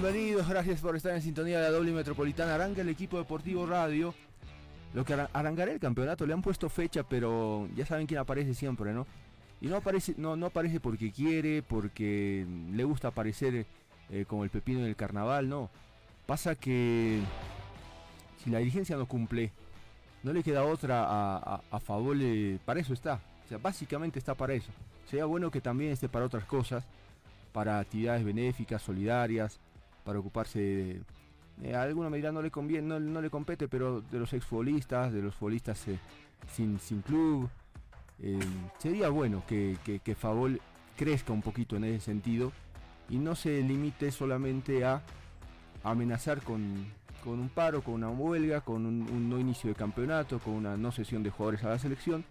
bienvenidos, gracias por estar en sintonía de la doble metropolitana. Arranca el equipo deportivo radio. Lo que arrancará el campeonato, le han puesto fecha, pero ya saben quién aparece siempre, ¿no? Y no aparece, no, no aparece porque quiere, porque le gusta aparecer eh, como el pepino en el carnaval, no. Pasa que si la dirigencia no cumple, no le queda otra a, a, favor, para eso está. O sea, básicamente está para eso. Sería bueno que también esté para otras cosas, para actividades benéficas, solidarias, para ocuparse de, eh, alguna medida no le conviene, no, le compete, pero de los exfutbolistas, de los futbolistas eh, sin, sin club, eh, sería bueno que, que, Favol crezca un poquito en ese sentido y no se limite solamente a amenazar con, con un paro, con una huelga, con un, no inicio de campeonato, con una no sesión de jugadores a la selección,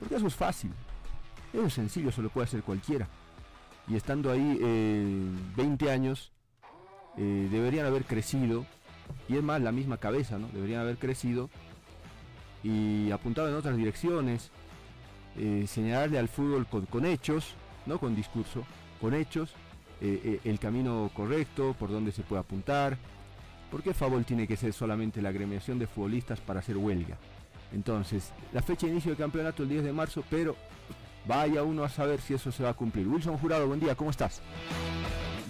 porque eso es fácil, eso es sencillo, eso lo puede hacer cualquiera. Y estando ahí 20 años, eh, deberían haber crecido, y es más, la misma cabeza, ¿no? Deberían haber crecido y apuntado en otras direcciones, eh, señalarle al fútbol con, hechos, no con discurso, con hechos, eh, el camino correcto, por donde se puede apuntar. ¿Por qué Fabol tiene que ser solamente la agremiación de futbolistas para hacer huelga? Entonces, la fecha de inicio del campeonato el 10 de marzo, pero vaya uno a saber si eso se va a cumplir. Wilson Jurado, buen día, ¿cómo estás?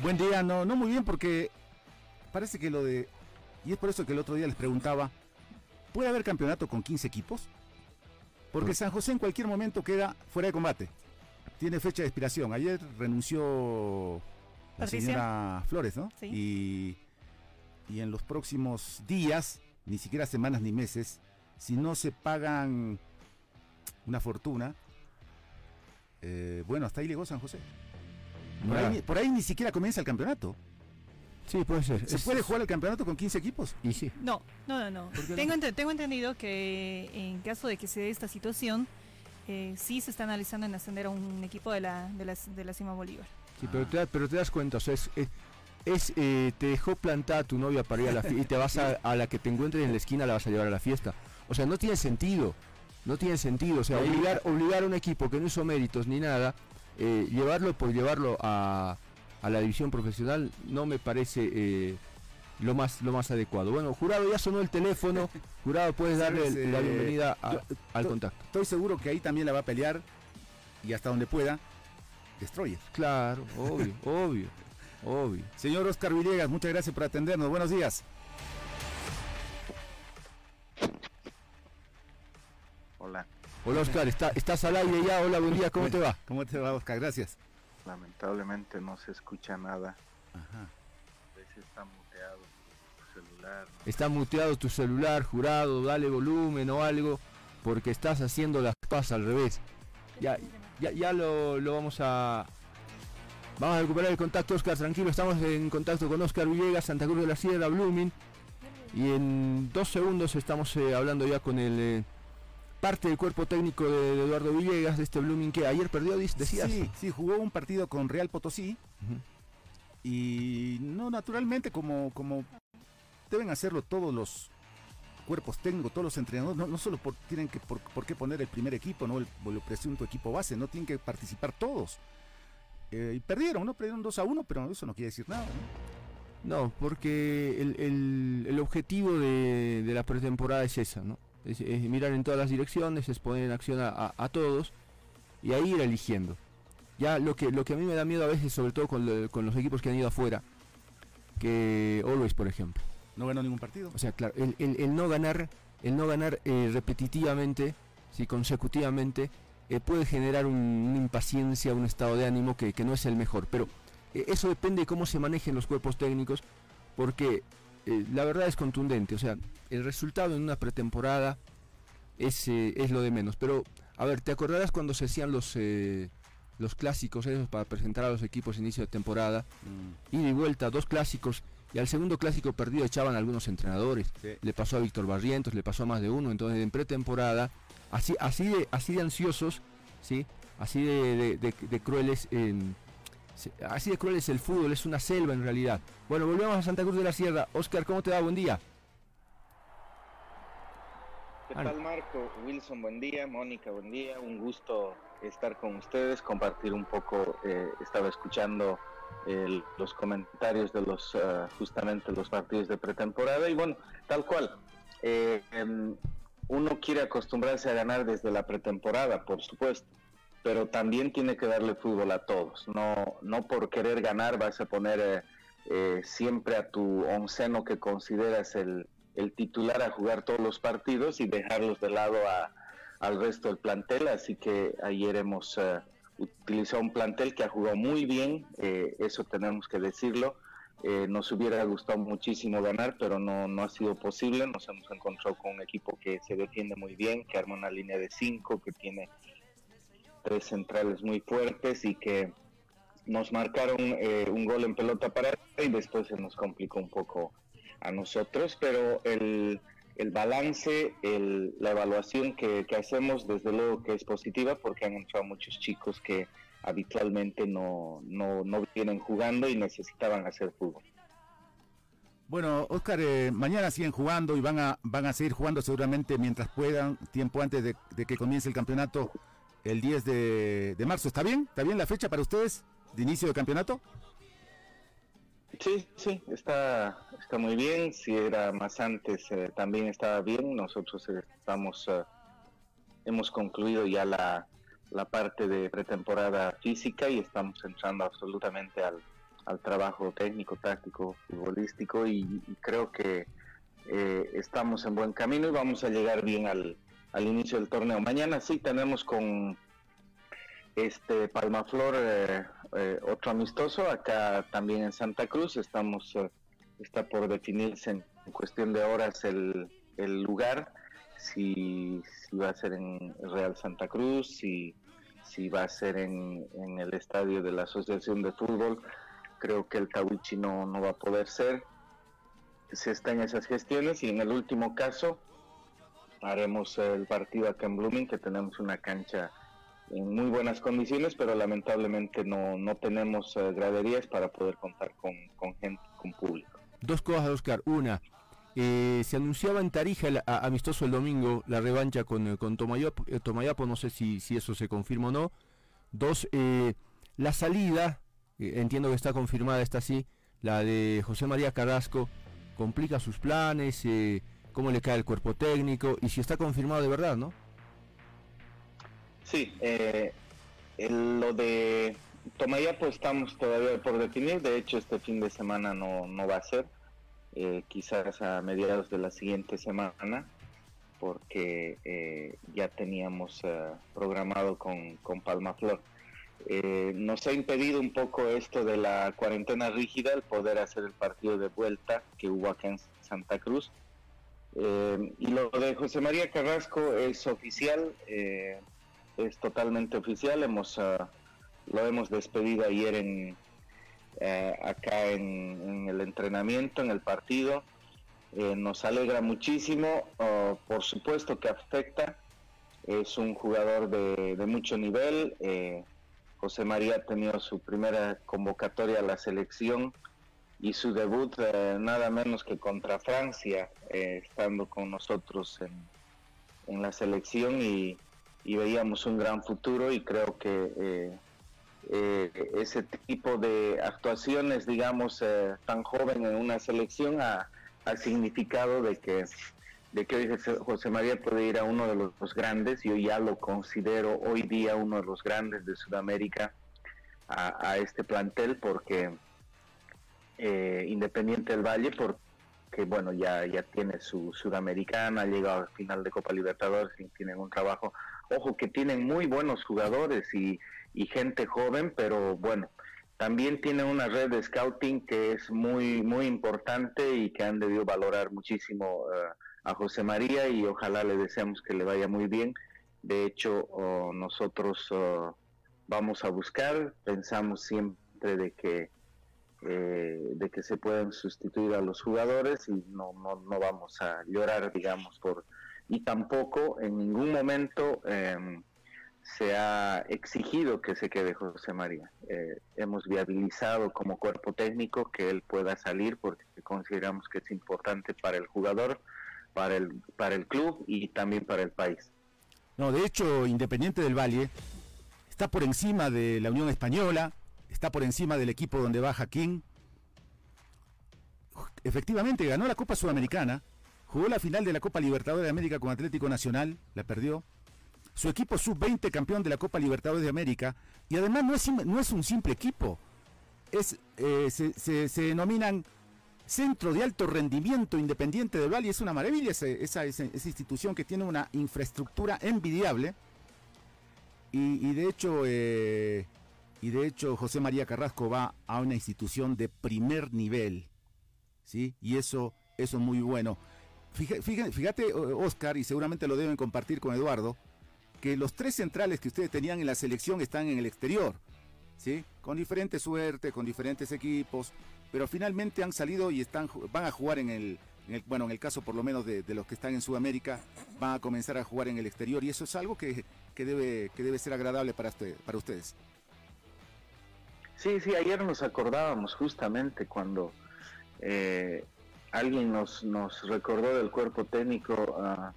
Buen día, no, no muy bien porque parece que lo de... Y es por eso que el otro día les preguntaba, ¿puede haber campeonato con 15 equipos? Porque San José en cualquier momento queda fuera de combate. Tiene fecha de expiración. Ayer renunció la señora Flores, ¿no? Sí. Y, y en los próximos días, ni siquiera semanas ni meses, si no se pagan una fortuna, eh, bueno, hasta ahí llegó San José. Por ahí, ni siquiera comienza el campeonato. Sí, puede ser. ¿Se puede jugar el campeonato con 15 equipos? Y sí. No, no, no. Tengo, tengo entendido que en caso de que se dé esta situación, eh, sí se está analizando en ascender a un equipo de la, de la, de la Cima Bolívar. Sí, pero, te, pero te das cuenta, o sea, es, es, eh, te dejó plantada tu novia para ir a la fiesta y te vas a, a, la que te encuentres en la esquina la vas a llevar a la fiesta. O sea, no tiene sentido. No tiene sentido. O sea, obligar, obligar a un equipo que no hizo méritos ni nada, eh, llevarlo por llevarlo a a la división profesional no me parece eh, lo más lo más adecuado. Bueno, jurado ya sonó el teléfono, jurado puedes darle la eh, bienvenida al contacto. Estoy seguro que ahí también la va a pelear y hasta donde pueda Destroyer. Claro, obvio, obvio, obvio. Señor Oscar Villegas, muchas gracias por atendernos. Buenos días. Hola. Hola Oscar, ¿Está, estás al aire ya. Hola, buen día, ¿cómo te va? ¿Cómo te va Oscar? Gracias lamentablemente no se escucha nada. Ajá. A veces está muteado tu celular. Está muteado tu celular, jurado, dale volumen o algo, porque estás haciendo las cosas al revés. Ya, ya, ya lo, lo vamos a, Vamos a recuperar el contacto, Oscar, tranquilo, estamos en contacto con Oscar Villegas, Santa Cruz de la Sierra, Blooming. Y en dos segundos estamos eh, hablando ya con el eh, parte del cuerpo técnico de, Eduardo Villegas, de este Blooming que ayer perdió, decías. Sí, sí, jugó un partido con Real Potosí. Y no, naturalmente, como, como deben hacerlo todos los cuerpos técnicos, todos los entrenadores, no, solo por, tienen que por, qué poner el primer equipo, no el, el, presunto equipo base, no tienen que participar todos. Eh, y perdieron, ¿no? Perdieron 2 a 1, pero eso no quiere decir nada. No, porque el, objetivo de, de la pretemporada es esa, ¿no? Es, mirar en todas las direcciones, es poner en acción a, todos y ahí ir eligiendo. Ya lo que, lo que a mí me da miedo a veces, sobre todo con, los equipos que han ido afuera, que Always, por ejemplo. No ganó ningún partido. O sea, claro, el, no ganar, el no ganar eh, repetitivamente, si consecutivamente, eh, puede generar una impaciencia, un estado de ánimo que, no es el mejor. Pero eh, eso depende de cómo se manejen los cuerpos técnicos, porque la verdad es contundente. O sea, el resultado en una pretemporada es, eh, es lo de menos. Pero, a ver, ¿te acordarás cuando se hacían los, eh, los clásicos esos para presentar a los equipos inicio de temporada? Y mm. de vuelta, dos clásicos. Y al segundo clásico perdido echaban algunos entrenadores. Le pasó a Víctor Barrientos, le pasó a más de uno. Entonces, en pretemporada, así, así, de, así de ansiosos, ¿sí? así de, de, crueles. Así de cruel es el fútbol, es una selva en realidad. Bueno, volvemos a Santa Cruz de la Sierra. Oscar, ¿cómo te va? Buen día. ¿Qué tal Marco? Wilson, buen día. Mónica, buen día. Un gusto estar con ustedes, compartir un poco. Eh, estaba escuchando los comentarios de los uh, justamente los partidos de pretemporada y bueno, tal cual. Eh, em, uno quiere acostumbrarse a ganar desde la pretemporada, por supuesto, pero también tiene que darle fútbol a todos. No, no por querer ganar vas a poner eh, eh, siempre a tu onceno que consideras el, el, titular a jugar todos los partidos y dejarlos de lado a, al resto del plantel. Así que ayer hemos utilizado un plantel que ha jugado muy bien, eso tenemos que decirlo eh, nos hubiera gustado muchísimo ganar, pero no, no ha sido posible. Nos hemos encontrado con un equipo que se defiende muy bien, que arma una línea de cinco, que tiene tres centrales muy fuertes y que nos marcaron eh, un gol en pelota para y después se nos complicó un poco a nosotros, pero el, el balance, el, la evaluación que, que, hacemos desde luego que es positiva porque han entrado muchos chicos que habitualmente no, no, no vienen jugando y necesitaban hacer fútbol. Bueno, Oscar, eh, mañana siguen jugando y van a, van a seguir jugando seguramente mientras puedan, tiempo antes de, que comience el campeonato el 10 de, marzo. ¿Está bien? ¿Está bien la fecha para ustedes de inicio del campeonato? Sí, sí, está, está muy bien. Si era más antes, eh, también estaba bien. Nosotros estamos, eh, hemos concluido ya la, la parte de pretemporada física y estamos entrando absolutamente al, trabajo técnico, táctico, futbolístico y, creo que eh, estamos en buen camino y vamos a llegar bien al, inicio del torneo. Mañana sí tenemos con este Palmaflor eh, eh, otro amistoso acá también en Santa Cruz. Estamos está por definirse en cuestión de horas el, el lugar si, va a ser en Real Santa Cruz, si, si va a ser en, el estadio de la Asociación de Fútbol. Creo que el Tawichi no, no va a poder ser. Se está en esas gestiones y en el último caso haremos el partido acá en Blooming, que tenemos una cancha en muy buenas condiciones, pero lamentablemente no, no tenemos eh, graderías para poder contar con, con gente, con público. Dos cosas, Oscar. Una, eh, se anunciaba en Tarija el, amistoso el domingo la revancha con, eh, con Tomayapo, eh, Tomayapo, no sé si, si eso se confirma o no. Dos, la salida, entiendo que está confirmada, está así, la de José María Carrasco, complica sus planes, cómo le cae el cuerpo técnico y si está confirmado de verdad, ¿no? Sí, lo de Tomayapo estamos todavía por definir, de hecho este fin de semana no, no va a ser eh, quizás a mediados de la siguiente semana, porque eh, ya teníamos eh, programado con, con Palmaflor. nos ha impedido un poco esto de la cuarentena rígida, el poder hacer el partido de vuelta que hubo acá en Santa Cruz. Y lo de José María Carrasco es oficial, es totalmente oficial. Hemos lo hemos despedido ayer en, eh, acá en, el entrenamiento, en el partido. Eh, nos alegra muchísimo, oh, por supuesto que afecta, es un jugador de, mucho nivel. Eh, José María ha tenido su primera convocatoria a la selección y su debut nada menos que contra Francia, estando con nosotros en, la selección y, y, veíamos un gran futuro y creo que eh, ese tipo de actuaciones, digamos, eh, tan joven en una selección ha, significado de que de que hoy José María puede ir a uno de los, grandes, yo ya lo considero hoy día uno de los grandes de Sudamérica a, este plantel porque eh, Independiente del Valle, porque bueno, ya, ya tiene su Sudamericana, ha llegado al final de Copa Libertadores y tienen un trabajo, ojo que tienen muy buenos jugadores y y gente joven, pero bueno, también tiene una red de scouting que es muy, muy importante y que han debido valorar muchísimo eh, a José María y ojalá le deseamos que le vaya muy bien. De hecho, nosotros vamos a buscar, pensamos siempre de que eh, de que se pueden sustituir a los jugadores y no, no, no vamos a llorar, digamos, por y tampoco en ningún momento eh, se ha exigido que se quede José María. Eh, hemos viabilizado como cuerpo técnico que él pueda salir porque consideramos que es importante para el jugador, para el, para el club y también para el país. No, de hecho, Independiente del Valle está por encima de la Unión Española, está por encima del equipo donde va Jaquín. Efectivamente, ganó la Copa Sudamericana, jugó la final de la Copa Libertadores de América con Atlético Nacional, la perdió. Su equipo sub-20 campeón de la Copa Libertadores de América, y además no es, no es un simple equipo, es, eh, se, denominan Centro de Alto Rendimiento Independiente del Valle, es una maravilla esa, esa, esa institución que tiene una infraestructura envidiable, y, y de hecho... Eh, y de hecho José María Carrasco va a una institución de primer nivel, ¿sí? Y eso, eso es muy bueno. Fíjate, Oscar, y seguramente lo deben compartir con Eduardo, que los tres centrales que ustedes tenían en la selección están en el exterior, ¿sí? Con diferente suerte, con diferentes equipos, pero finalmente han salido y están, van a jugar en el, bueno, en el caso por lo menos de, los que están en Sudamérica, van a comenzar a jugar en el exterior y eso es algo que, que debe, que debe ser agradable para, para ustedes. Sí, sí, ayer nos acordábamos justamente cuando eh, alguien nos, nos recordó del cuerpo técnico ah,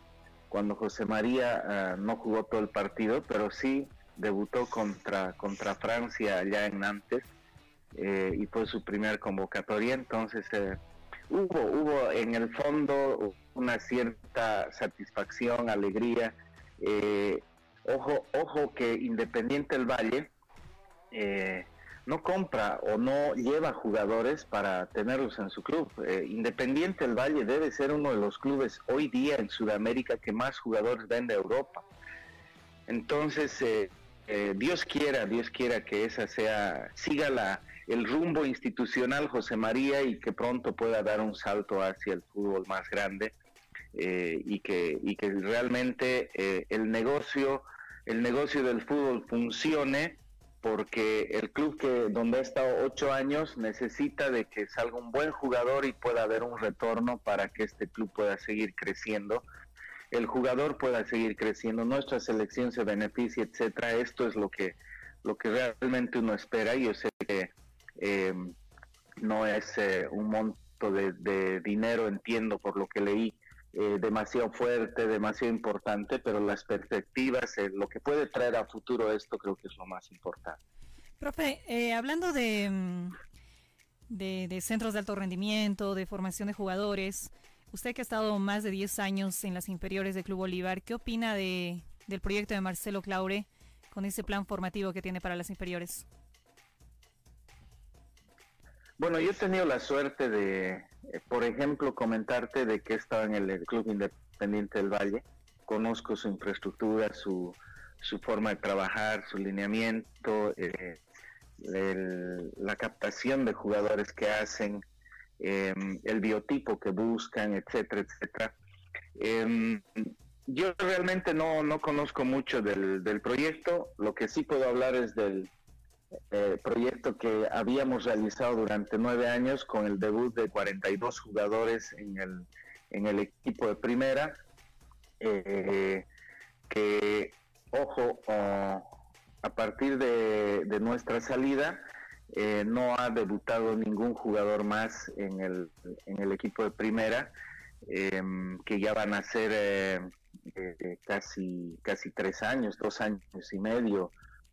cuando José María ah, no jugó todo el partido, pero sí debutó contra, contra Francia allá en Nantes eh, y fue su primer convocatoria, entonces eh, hubo, hubo en el fondo una cierta satisfacción, alegría. ojo, ojo que Independiente del Valle no compra o no lleva jugadores para tenerlos en su club. Eh, Independiente del Valle debe ser uno de los clubes hoy día en Sudamérica que más jugadores vende a Europa. Entonces, eh, eh, Dios quiera, Dios quiera que esa sea, siga la, el rumbo institucional José María y que pronto pueda dar un salto hacia el fútbol más grande y, que, y que realmente el negocio, el negocio del fútbol funcione porque el club que donde ha estado ocho años necesita de que salga un buen jugador y pueda haber un retorno para que este club pueda seguir creciendo. El jugador pueda seguir creciendo nuestra selección se beneficie etcétera. Esto es lo que lo que realmente uno espera. Yo sé que em, no es eh, un monto de dinero entiendo por lo que leí eh, demasiado fuerte, demasiado importante, pero las perspectivas, eh, lo que puede traer a futuro esto creo que es lo más importante. Profe, eh, hablando mm, de, de, centros de alto rendimiento, de formación de jugadores, usted que ha estado más de 10 años en las inferiores del Club Bolívar, ¿qué opina de, del proyecto de Marcelo Claure con ese plan formativo que tiene para las inferiores? Bueno, yo he tenido la suerte de, eh, por ejemplo, comentarte de que estaba en el Club Independiente del Valle. Conozco su infraestructura, su, su forma de trabajar, su lineamiento, eh, la captación de jugadores que hacen, em, el biotipo que buscan, etcétera, etcétera. Em, yo realmente no, no conozco mucho del, del proyecto, lo que sí puedo hablar es del, eh, proyecto que habíamos realizado durante nueve años con el debut de 42 jugadores en el, en el equipo de primera, eh, que, ojo, a partir de, nuestra salida, eh, no ha debutado ningún jugador más en el, en el equipo de primera, em, que ya van a ser casi, casi tres años, dos años y medio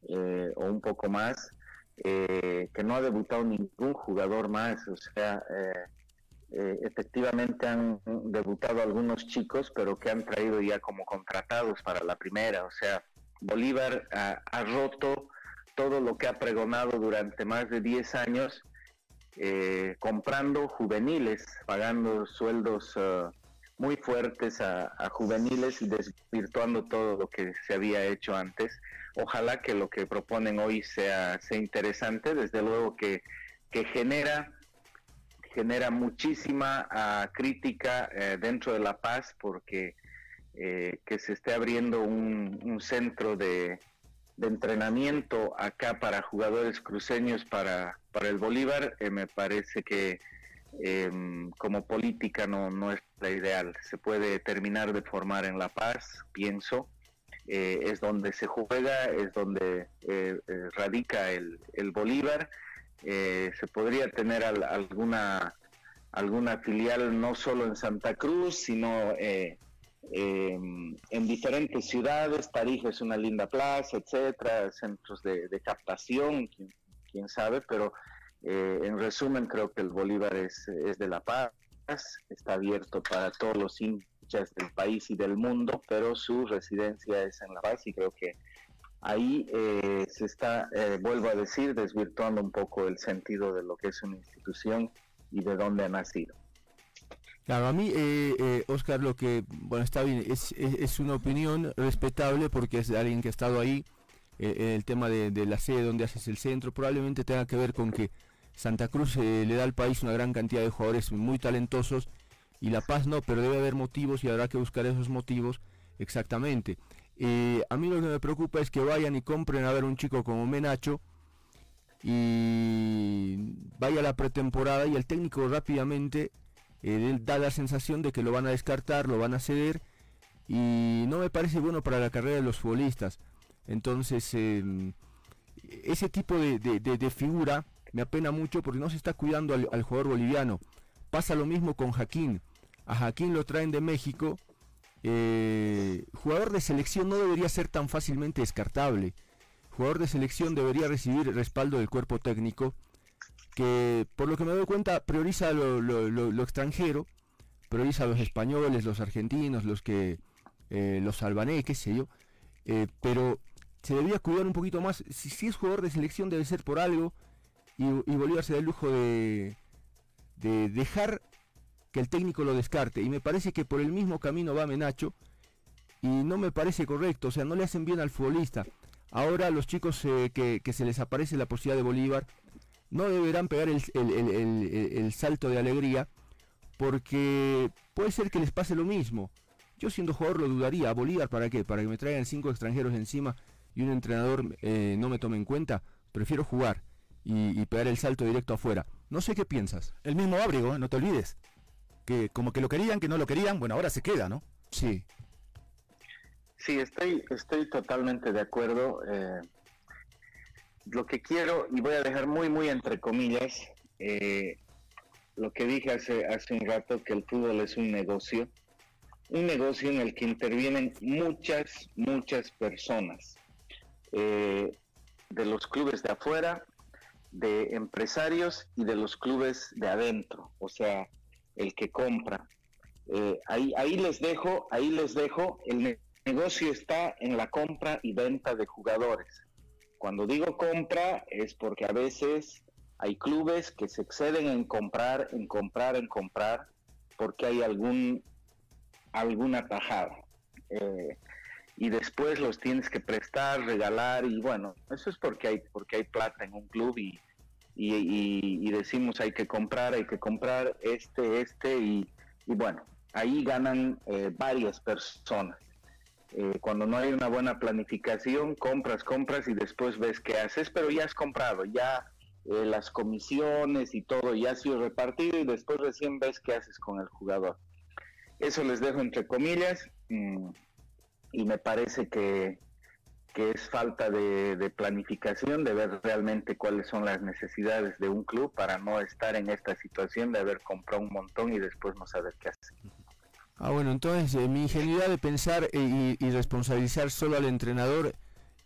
eh, o un poco más, eh, que no ha debutado ningún jugador más. O sea, eh, efectivamente han debutado algunos chicos, pero que han traído ya como contratados para la primera. O sea, Bolívar ha, roto todo lo que ha pregonado durante más de 10 años, comprando juveniles, pagando sueldos muy fuertes a, juveniles y desvirtuando todo lo que se había hecho antes. Ojalá que lo que proponen hoy sea, sea interesante, desde luego que, genera genera muchísima ah, crítica eh, dentro de La Paz porque eh, que se esté abriendo un, centro de, entrenamiento acá para jugadores cruceños para, para el Bolívar, eh, me parece que Em, como política no, no es la ideal. Se puede terminar de formar en La Paz, pienso. Eh, es donde se juega, es donde eh, eh, radica el, el Bolívar. se podría tener alguna, alguna filial no solo en Santa Cruz, sino em, en diferentes ciudades. Tarija es una linda plaza, etcétera, centros de, captación quién sabe, pero eh, en resumen creo que el Bolívar es, es de La Paz, está abierto para todos los del país y del mundo, pero su residencia es en La Paz y creo que ahí eh, se está, eh, vuelvo a decir, desvirtuando un poco el sentido de lo que es una institución y de dónde ha nacido. Claro, a mí, eh, Oscar, lo que, bueno, está bien, es, es, una opinión respetable porque es de alguien que ha estado ahí, en el tema de, de, la sede donde haces el centro, probablemente tenga que ver con que Santa Cruz le da al país una gran cantidad de jugadores muy talentosos y La Paz no, pero debe haber motivos y habrá que buscar esos motivos exactamente. Eh, a mí lo que me preocupa es que vayan y compren a ver un chico como Menacho y vaya la pretemporada y el técnico rápidamente eh, da la sensación de que lo van a descartar, lo van a ceder y no me parece bueno para la carrera de los futbolistas. Entonces, em, ese tipo de, figura me apena mucho porque no se está cuidando al jugador boliviano. Pasa lo mismo con Jaquín. A Jaquín lo traen de México eh, jugador de selección no debería ser tan fácilmente descartable. Jugador de selección debería recibir respaldo del cuerpo técnico, que por lo que me doy cuenta prioriza lo, extranjero, prioriza a los españoles, los argentinos, los que eh, los albaneses, qué sé yo, eh, pero se debería cuidar un poquito más. Si, es jugador de selección debe ser por algo y, y Bolívar se da el lujo de, de dejar que el técnico lo descarte. Y me parece que por el mismo camino va Menacho. Y no me parece correcto. O sea, no le hacen bien al futbolista. Ahora los chicos eh, que, se les aparece la posibilidad de Bolívar no deberán pegar el, salto de alegría. Porque puede ser que les pase lo mismo. Yo siendo jugador lo dudaría. ¿A Bolívar para qué? Para que me traigan cinco extranjeros encima y un entrenador eh, no me tome en cuenta. Prefiero jugar y, y pegar el salto directo afuera. No sé qué piensas. El mismo Ábrigo, no te olvides que como que lo querían, que no lo querían, bueno, ahora se queda, ¿no? Sí. Sí, estoy, estoy totalmente de acuerdo. Eh, lo que quiero, y voy a dejar muy, muy entre comillas, eh, lo que dije hace, hace un rato, que el fútbol es un negocio, un negocio en el que intervienen muchas, muchas personas, eh, de los clubes de afuera, de empresarios y de los clubes de adentro. O sea, el que compra. Eh, ahí, ahí les dejo, ahí les dejo, el negocio está en la compra y venta de jugadores. Cuando digo compra es porque a veces hay clubes que se exceden en comprar, en comprar, en comprar, porque hay algún alguna tajada. Eh, y después los tienes que prestar, regalar y bueno, eso es porque hay porque hay plata en un club y, y, decimos hay que comprar, hay que comprar este, este y, bueno, ahí ganan eh, varias personas. Eh, cuando no hay una buena planificación, compras, compras y después ves qué haces, pero ya has comprado, ya eh, las comisiones y todo ya ha sido repartido y después recién ves qué haces con el jugador. Eso les dejo entre comillas mm, y me parece que, que es falta de, planificación, de ver realmente cuáles son las necesidades de un club para no estar en esta situación de haber comprado un montón y después no saber qué hacer. Ah, bueno, entonces eh, mi ingenuidad de pensar y, responsabilizar solo al entrenador,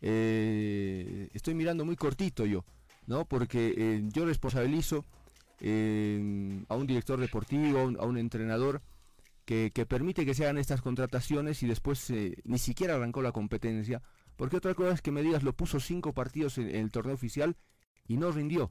eh, estoy mirando muy cortito yo, ¿no? Porque eh, yo responsabilizo a un director deportivo, a un, entrenador, que, que, permite que se hagan estas contrataciones y después ni siquiera arrancó la competencia porque otra cosa es que me digas, lo puso cinco partidos en, el torneo oficial y no rindió.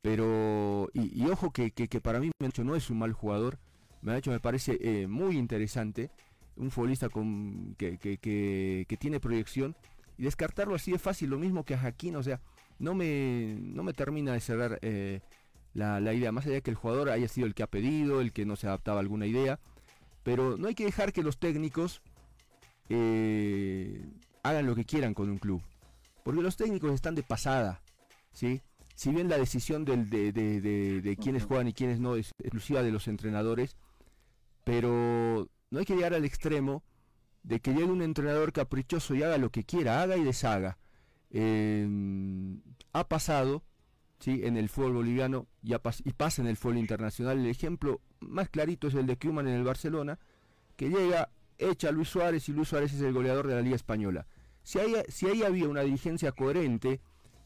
Pero, y, ojo que, para mí Mencho no es un mal jugador. Me ha hecho, me parece eh, muy interesante. Un futbolista con, que, tiene proyección. Y descartarlo así es fácil, lo mismo que a Jaquín. O sea, no me, no me termina de cerrar eh, la, idea. Más allá que el jugador haya sido el que ha pedido, el que no se adaptaba a alguna idea. Pero no hay que dejar que los técnicos eh, hagan lo que quieran con un club. Porque los técnicos están de pasada, ¿sí? Si bien la decisión del, de, de, de, quiénes juegan y quiénes no es exclusiva de los entrenadores, pero no hay que llegar al extremo de que llegue un entrenador caprichoso y haga lo que quiera, haga y deshaga. Em, ha pasado ¿sí? en el fútbol boliviano y, y, pasa en el fútbol internacional. El ejemplo más clarito es el de Kuman en el Barcelona, que llega, echa a Luis Suárez y Luis Suárez es el goleador de la Liga Española. Si ahí, si había una dirigencia coherente,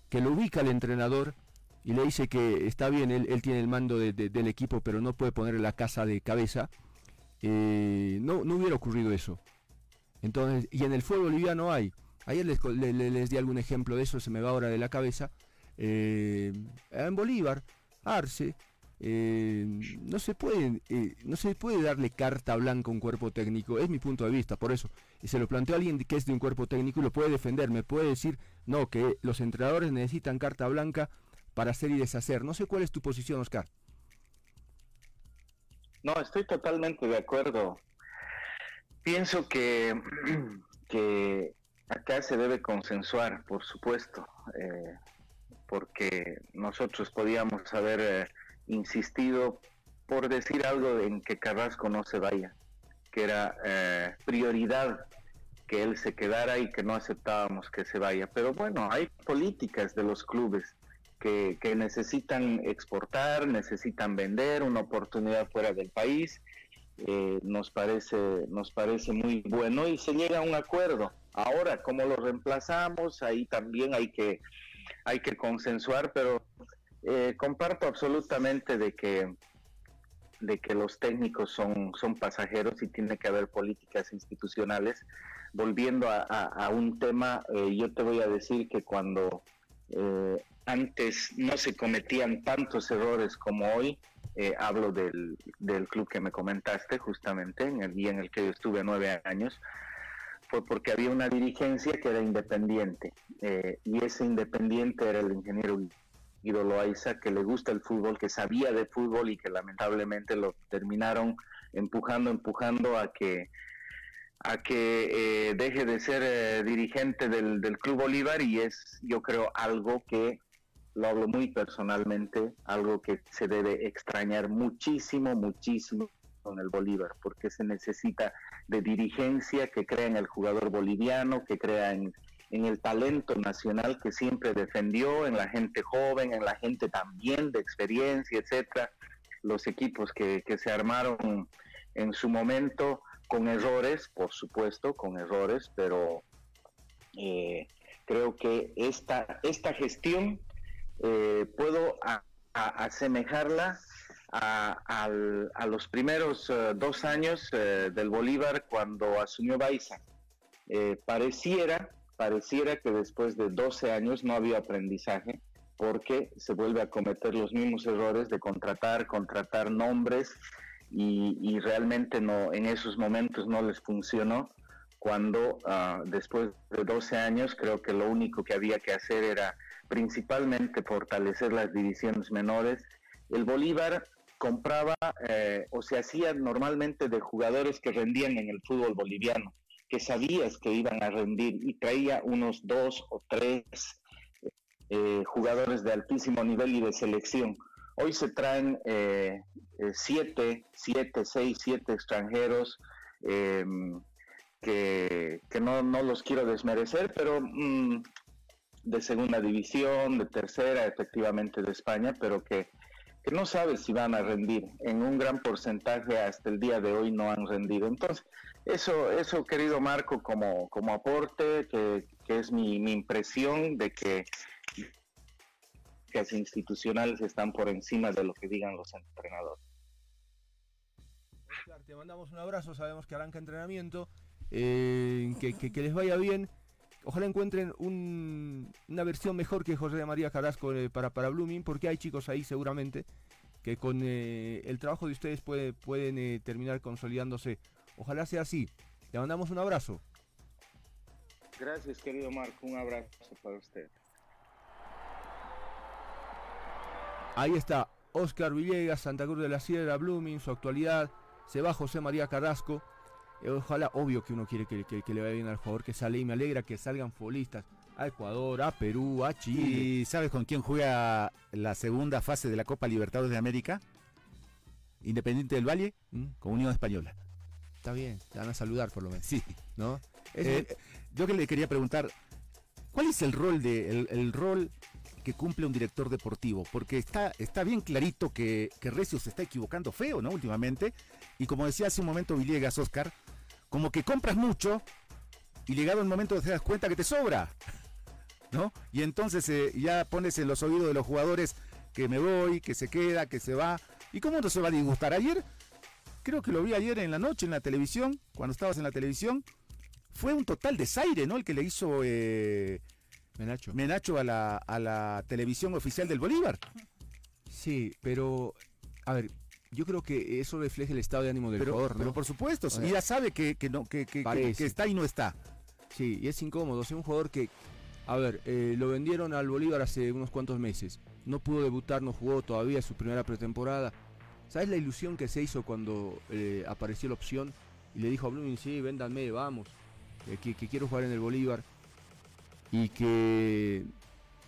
que lo ubica el entrenador y le dice que está bien, él, tiene el mando del equipo, pero no puede ponerle la casa de cabeza, eh, no, no hubiera ocurrido eso. Entonces, y en el fútbol boliviano hay. Ayer les, les, di algún ejemplo de eso, se me va ahora de la cabeza. Eh, en Bolívar, Arce, eh, no se puede no se puede darle carta blanca a un cuerpo técnico es mi punto de vista por eso y se lo planteó a alguien que es de un cuerpo técnico y lo puede defender me puede decir no que los entrenadores necesitan carta blanca para hacer y deshacer. No sé cuál es tu posición, Oscar. No, estoy totalmente de acuerdo. Pienso que, que acá se debe consensuar, por supuesto, eh, porque nosotros podíamos haber eh, insistido por decir algo en que Carrasco no se vaya, que era eh, prioridad que él se quedara y que no aceptábamos que se vaya. Pero bueno, hay políticas de los clubes que, necesitan exportar, necesitan vender, una oportunidad fuera del país. Eh, nos parece nos parece muy bueno y se llega a un acuerdo. Ahora, ¿cómo lo reemplazamos? Ahí también hay que hay que consensuar, pero eh, comparto absolutamente de que de que los técnicos son, son pasajeros y tiene que haber políticas institucionales. Volviendo a, un tema, eh, yo te voy a decir que cuando eh, antes no se cometían tantos errores como hoy. Eh, hablo del, del, club que me comentaste justamente, en el día en el que yo estuve nueve años, fue porque había una dirigencia que era independiente y ese independiente era el ingeniero Guido Loaiza, que le gusta el fútbol, que sabía de fútbol y que lamentablemente lo terminaron empujando, empujando a que a que eh, deje de ser eh, dirigente del, del, Club Bolívar. Y es, yo creo, algo que, lo hablo muy personalmente, algo que se debe extrañar muchísimo, muchísimo con el Bolívar, porque se necesita de dirigencia que crea en el jugador boliviano, que crea en, en el talento nacional que siempre defendió, en la gente joven, en la gente también de experiencia, etcétera, los equipos que, que se armaron en su momento con errores, por supuesto, con errores, pero eh, creo que esta, esta gestión eh, puedo asemejarla a, los primeros eh, dos años del Bolívar cuando asumió Baiza. pareciera, pareciera que después de 12 años no había aprendizaje porque se vuelve a cometer los mismos errores de contratar, contratar nombres, y, realmente no en esos momentos no les funcionó cuando ah, después de 12 años creo que lo único que había que hacer era principalmente fortalecer las divisiones menores. El Bolívar compraba eh, o se hacía normalmente de jugadores que rendían en el fútbol boliviano, que sabías que iban a rendir y traía unos dos o tres eh, jugadores de altísimo nivel y de selección Hoy se traen eh, eh, siete, siete, seis, siete extranjeros em, que, no, los quiero desmerecer, pero mm, de segunda división, de tercera, efectivamente de España, pero que, no sabes si van a rendir. En un gran porcentaje hasta el día de hoy no han rendido. Entonces, eso, eso querido Marco, como, como aporte, que, es mi, mi impresión de que institucionales están por encima de lo que digan los entrenadores. te mandamos un abrazo, sabemos que arranca entrenamiento, eh, que, les vaya bien. Ojalá encuentren una versión mejor que José María Carrasco eh, para, para Blooming, porque hay chicos ahí seguramente que con eh, el trabajo de ustedes puede, pueden terminar consolidándose. Ojalá sea así. Le mandamos un abrazo. Gracias, querido Marco. Un abrazo para usted. Ahí está Oscar Villegas, Santa Cruz de la Sierra, Blooming, su actualidad. Se va José María Carrasco. Eh, ojalá, obvio que uno quiere que, le vaya bien al jugador que sale y me alegra que salgan futbolistas a Ecuador, a Perú, a Chile. ¿Y sabes con quién juega la segunda fase de la Copa Libertadores de América? Independiente del Valle, ¿Mm? con Unión Española. Está bien, te van a saludar por lo menos. Sí. ¿No? Eh, yo que le quería preguntar, ¿cuál es el rol de el rol que cumple un director deportivo, porque está, está bien clarito que, que Recio se está equivocando feo, ¿no? Últimamente, y como decía hace un momento Villegas, Oscar, como que compras mucho y llegado el momento te das cuenta que te sobra. ¿no? Y entonces eh, ya pones en los oídos de los jugadores que me voy, que se queda, que se va. ¿Y cómo no se va a disgustar? Ayer, creo que lo vi ayer en la noche en la televisión, cuando estabas en la televisión, fue un total desaire, ¿no? El que le hizo eh, Menacho. Menacho a la, a la televisión oficial del Bolívar. Sí, pero, a ver, yo creo que eso refleja el estado de ánimo del Pero, jugador, ¿no? pero por supuesto, y ya sabe que, que no, que, que está y no está. Sí, y es incómodo. Es un jugador que, a ver, eh, lo vendieron al Bolívar hace unos cuantos meses. No pudo debutar, no jugó todavía su primera pretemporada. ¿Sabes la ilusión que se hizo cuando eh, apareció la opción y le dijo a Blooming, sí, véndanme, vamos, eh, que, quiero jugar en el Bolívar? Y que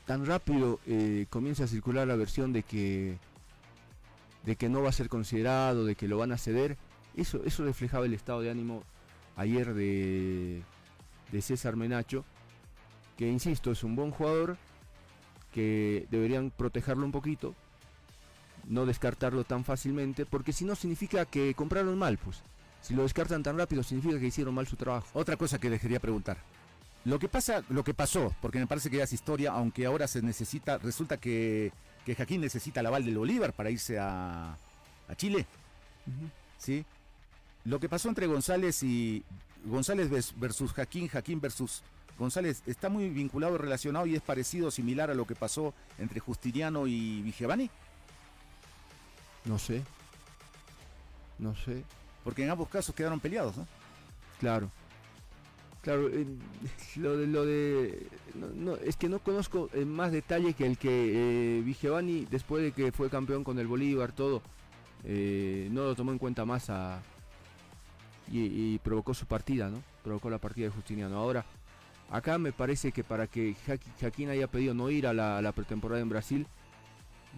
tan rápido eh, comienza a circular la versión de que de que no va a ser considerado, de que lo van a ceder. Eso, eso reflejaba el estado de ánimo ayer de, de César Menacho, que insisto, es un buen jugador, que deberían protegerlo un poquito, no descartarlo tan fácilmente, porque si no significa que compraron mal, pues. Si lo descartan tan rápido significa que hicieron mal su trabajo. Otra cosa que les quería preguntar. Lo que pasa, lo que pasó, porque me parece que ya es historia, aunque ahora se necesita, resulta que, que Jaquín necesita el aval del Bolívar para irse a, a Chile, ¿sí? Lo que pasó entre González y González vers- versus Jaquín, Jaquín versus González, está muy vinculado, relacionado y es parecido, similar a lo que pasó entre Justiniano y Vigevani, No sé. No sé. porque en ambos casos quedaron peleados, ¿no? Claro. Claro, eh, lo de, lo de no, no, es que no conozco en más detalle que el que eh, Vigevani, después de que fue campeón con el Bolívar, todo, eh, no lo tomó en cuenta más a, y, y provocó su partida, ¿no? Provocó la partida de Justiniano. Ahora, acá me parece que para que Jaquín haya pedido no ir a la, a la pretemporada en Brasil,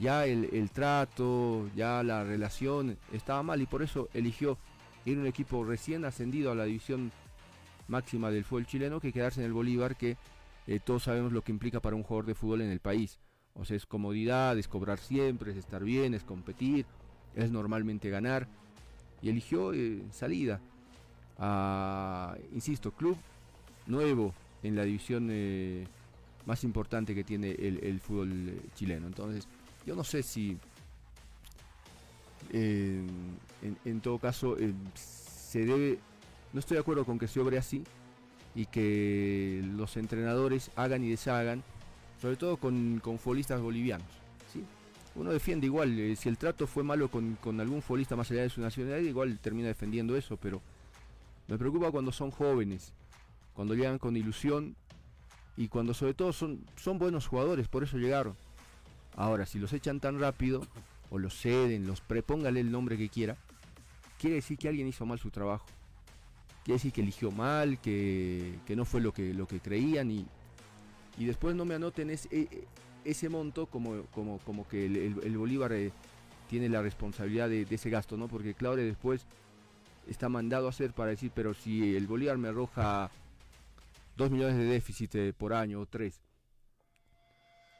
ya el, el trato, ya la relación estaba mal y por eso eligió ir a un equipo recién ascendido a la división máxima del fútbol chileno que quedarse en el Bolívar que eh, todos sabemos lo que implica para un jugador de fútbol en el país. O sea, es comodidad, es cobrar siempre, es estar bien, es competir, es normalmente ganar. Y eligió eh, salida a, insisto, club nuevo en la división eh, más importante que tiene el, el fútbol chileno. Entonces, yo no sé si en, todo caso eh, se debe no estoy de acuerdo con que se obre así y que los entrenadores hagan y deshagan, sobre todo con, con futbolistas bolivianos. Uno defiende igual, eh, si el trato fue malo con, con algún futbolista más allá de su nacionalidad, igual termina defendiendo eso, pero me preocupa cuando son jóvenes, cuando llegan con ilusión y cuando sobre todo son, son buenos jugadores, por eso llegaron. Ahora, si los echan tan rápido, o los ceden, los prepóngale el nombre que quiera, quiere decir que alguien hizo mal su trabajo quiere decir que eligió mal, que, que no fue lo que, lo que creían y, y después no me anoten ese, e- ese monto como, como, como que el, el- Bolívar eh, tiene la responsabilidad de, de ese gasto, ¿no? Porque Claure después está mandado a hacer para decir, pero si el Bolívar me arroja 2 millones de déficit eh, por año o 3,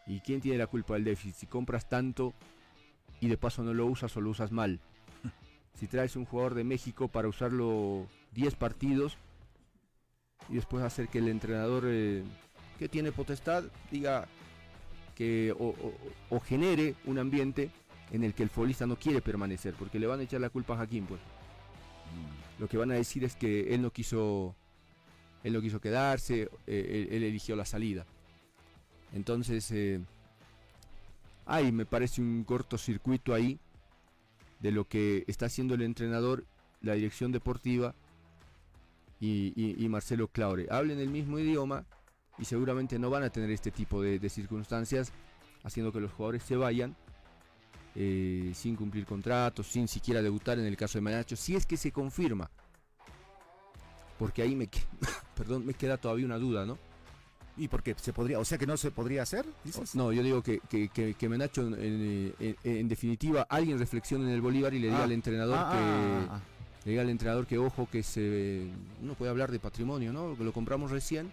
¿y quién tiene la culpa del déficit? Si compras tanto y de paso no lo usas o lo usas mal. Si traes un jugador de México para usarlo 10 partidos y después hacer que el entrenador eh, que tiene potestad diga que o, o- o genere un ambiente en el que el futbolista no quiere permanecer porque le van a echar la culpa a Jaquín pues lo que van a decir es que él no quiso él no quiso quedarse eh, él, él eligió la salida entonces eh, hay me parece un cortocircuito ahí de lo que está haciendo el entrenador la dirección deportiva y, Marcelo Claure. Hablen el mismo idioma y seguramente no van a tener este tipo de, circunstancias haciendo que los jugadores se vayan eh, sin cumplir contratos, sin siquiera debutar en el caso de Manacho, si es que se confirma. Porque ahí me, perdón, me queda todavía una duda, ¿no? ¿Y por qué se podría? O sea que no se podría hacer, dices. No, yo digo que, que, que, que Menacho, en, en- en- en definitiva, alguien reflexione en el Bolívar y le diga Ah, al entrenador Ah, que... ah, Le diga al entrenador que ojo que se uno puede hablar de patrimonio, ¿no? Que lo compramos recién.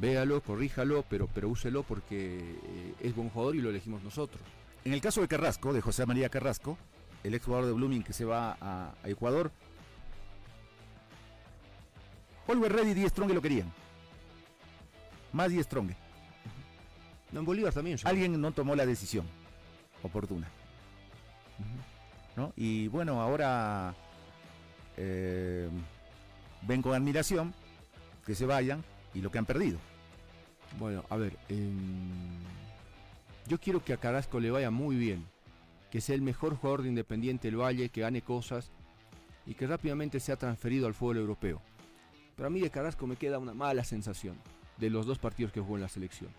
Véalo, corríjalo, pero pero úselo porque eh, es buen jugador y lo elegimos nosotros. En el caso de Carrasco, de José María Carrasco, el ex jugador de Blooming que se va a, a Ecuador, Oliver Red y Die Strong lo querían. Más Die Strong. No, en Bolívar también. Alguien no tomó la decisión oportuna. ¿no? Y bueno, ahora eh, ven con admiración que se vayan y lo que han perdido. Bueno, a ver, em, yo quiero que a Carrasco le vaya muy bien, que sea el mejor jugador de Independiente del Valle, que gane cosas y que rápidamente sea transferido al fútbol europeo. Pero a mí de Carrasco me queda una mala sensación de los dos partidos que jugó en la selección.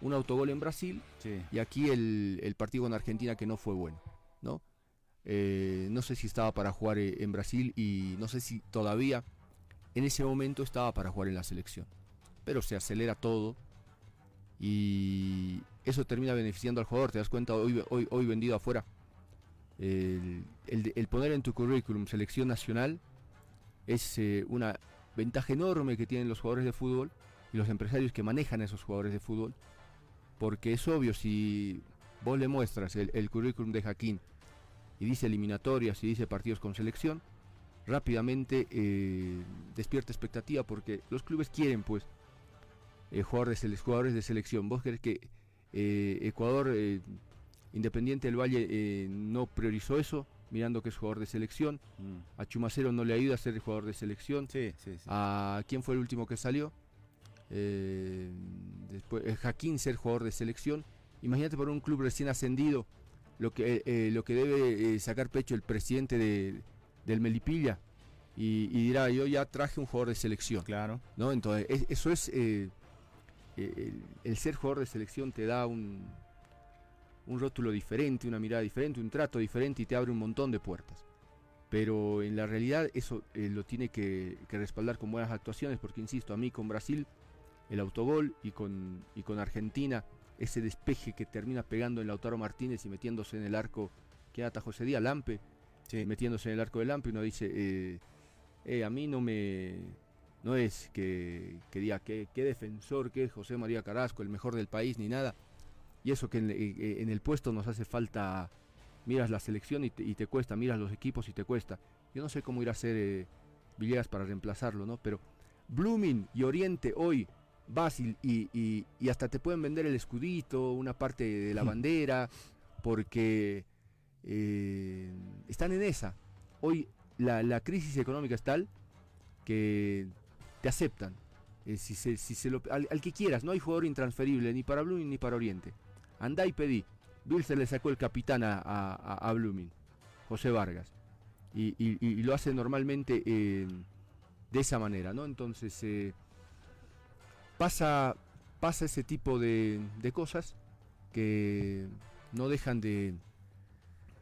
Un autogol en Brasil y aquí el, partido con Argentina que no fue bueno, ¿no? Eh, no sé si estaba para jugar eh, en Brasil y no sé si todavía en ese momento estaba para jugar en la selección. Pero se acelera todo y eso termina beneficiando al jugador. Te das cuenta, hoy, hoy, hoy vendido afuera. El, poner en tu currículum selección nacional es eh, una ventaja enorme que tienen los jugadores de fútbol y los empresarios que manejan a esos jugadores de fútbol. Porque es obvio, si vos le muestras el, currículum de Jaquín y dice eliminatorias y dice partidos con selección, rápidamente eh, despierta expectativa porque los clubes quieren pues eh, jugadores, de selección. ¿Vos crees que eh, Ecuador, Independiente del Valle, no priorizó eso? Mirando que es jugador de selección. Mm. A Chumacero no le ayuda a ser jugador de selección. ¿A quién fue el último que salió? Después, Jaquín ser jugador de selección. Imagínate por un club recién ascendido lo que, lo que debe sacar pecho el presidente de, del Melipilla y, dirá, yo ya traje un jugador de selección. Claro. ¿no? Entonces, eso es, eh, eh, el, ser jugador de selección te da un, un rótulo diferente, una mirada diferente, un trato diferente y te abre un montón de puertas. Pero en la realidad eso eh, lo tiene que, respaldar con buenas actuaciones, porque insisto, a mí con Brasil, el autogol y con, y con Argentina, ese despeje que termina pegando en Lautaro Martínez y metiéndose en el arco que ata José Díaz Lampe, metiéndose en el arco del Lampe, uno dice, eh, eh, a mí no me... No es que, que diga qué defensor que es José María Carrasco, el mejor del país, ni nada. Y eso que en, eh, el puesto nos hace falta, miras la selección y te, cuesta, miras los equipos y te cuesta. Yo no sé cómo irá a ser Villegas para reemplazarlo, ¿no? Pero Blooming y Oriente hoy vas y, y, hasta te pueden vender el escudito, una parte de la bandera, porque eh, están en esa. Hoy la, crisis económica es tal que te aceptan. Eh, si se, si se lo, al, que quieras, no hay jugador intransferible ni para Blooming ni para Oriente. Andá y pedí. Bill se le sacó el capitán a, a, Blooming, José Vargas. Y, lo hace normalmente eh, de esa manera, ¿no? Entonces pasa, pasa ese tipo de, de cosas que no dejan de,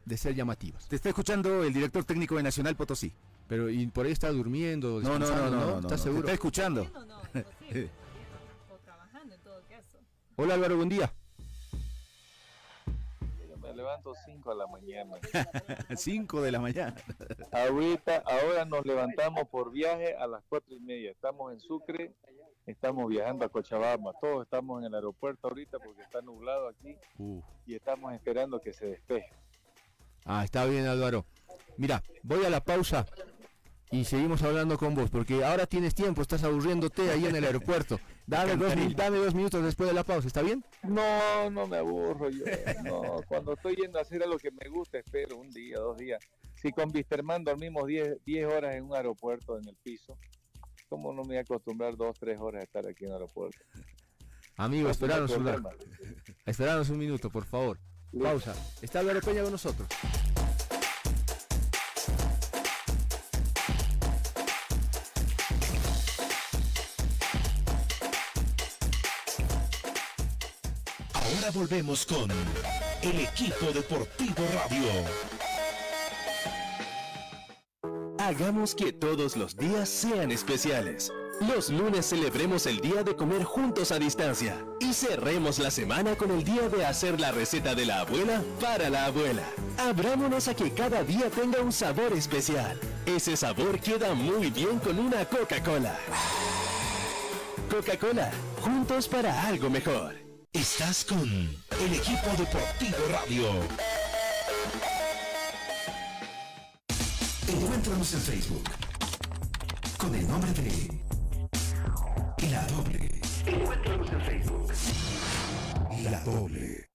de ser llamativas. Te está escuchando el director técnico de Nacional Potosí. Pero y por ahí está durmiendo, no, no, no, no, ¿Estás seguro? está escuchando. Hola Álvaro, buen día. me levanto 5 de la mañana. 5 de la mañana. Ahorita, ahora nos levantamos por viaje a las cuatro y media. Estamos en Sucre, estamos viajando a Cochabamba. Todos estamos en el aeropuerto ahorita porque está nublado aquí y estamos esperando que se despeje. Ah, está bien Álvaro. Mira, voy a la pausa y seguimos hablando con vos, porque ahora tienes tiempo, estás aburriéndote ahí en el aeropuerto. Dame dos, dame dos minutos después de la pausa, ¿está bien? No, no me aburro yo. No, cuando estoy yendo a hacer lo que me gusta, espero un día, dos días. Si con Visterman dormimos 10 horas en un aeropuerto en el piso, ¿cómo no me voy a acostumbrar dos, tres horas a estar aquí en el aeropuerto? Amigo, esperanos un, esperanos un minuto, por favor. Pausa. Está Álvaro Peña con nosotros. Ahora volvemos con el equipo deportivo radio. Hagamos que todos los días sean especiales. Los lunes celebremos el día de comer juntos a distancia y cerremos la semana con el día de hacer la receta de la abuela para la abuela. Abrámonos a que cada día tenga un sabor especial. Ese sabor queda muy bien con una Coca-Cola. Coca-Cola, juntos para algo mejor. Estás con el equipo deportivo radio. En Facebook con el nombre de La Doble. Encuéntranos en Facebook. La doble.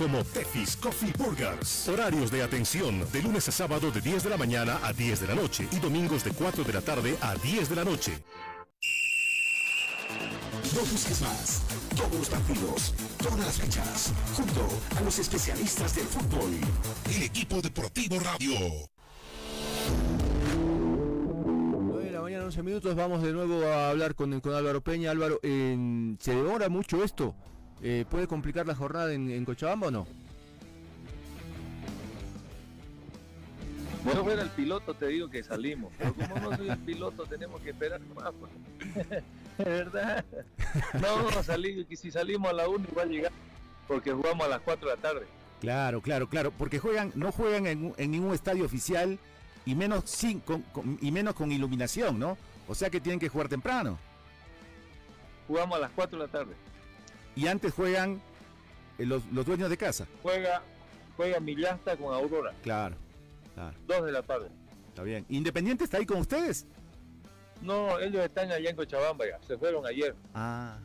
como Tefis Coffee Burgers. Horarios de atención de lunes a sábado de 10 de la mañana a 10 de la noche y domingos de 4 de la tarde a 10 de la noche. No busques más. Todos los partidos, todas las fechas, junto a los especialistas del fútbol. El equipo deportivo radio. 9 de la mañana, 11 minutos. Vamos de nuevo a hablar con, con Álvaro Peña. Álvaro, ¿se demora mucho esto? Eh, ¿Puede complicar la jornada en, en Cochabamba o no? Si no fuera el piloto, te digo que salimos. Pero como no soy el piloto, tenemos que esperar más. pues. ¿De verdad? No, vamos a salir. Y si salimos a la 1 igual llegar. Porque jugamos a las 4 de la tarde. Claro, claro, claro, porque juegan, no juegan en, ningún estadio oficial y menos sin, con, con- y menos con iluminación, ¿no? O sea que tienen que jugar temprano. Jugamos a las 4 de la tarde. Y antes juegan eh, los, los dueños de casa. Juega, juega Millasta con Aurora. Claro, claro, 2 de la tarde. está bien. ¿Independiente está ahí con ustedes? No, ellos están allá en Cochabamba ya. Se fueron ayer. Ah,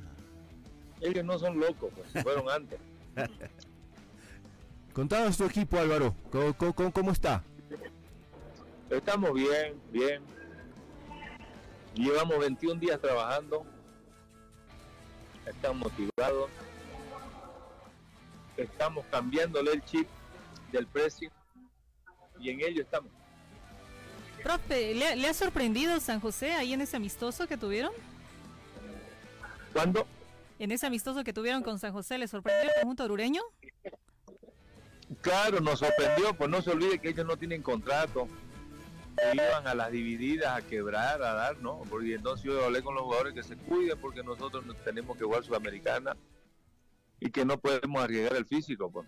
Ellos no son locos, pues. Se fueron antes. Contanos tu equipo, Álvaro. ¿Cómo, cómo- cómo- cómo está? Estamos bien, bien. Llevamos 21 días trabajando. Estamos motivados. Estamos cambiándole el chip del precio. Y en ello estamos. Profe, ¿le, le ha sorprendido San José ahí en ese amistoso que tuvieron? ¿Cuándo? En ese amistoso que tuvieron con San José, ¿le sorprendió el conjunto orureño? Claro, nos sorprendió, pues no se olvide que ellos no tienen contrato. Iban a las divididas a quebrar, a dar, ¿no? Porque entonces yo hablé con los jugadores que se cuiden porque nosotros no tenemos que jugar Sudamericana y que no podemos arriesgar el físico, pues.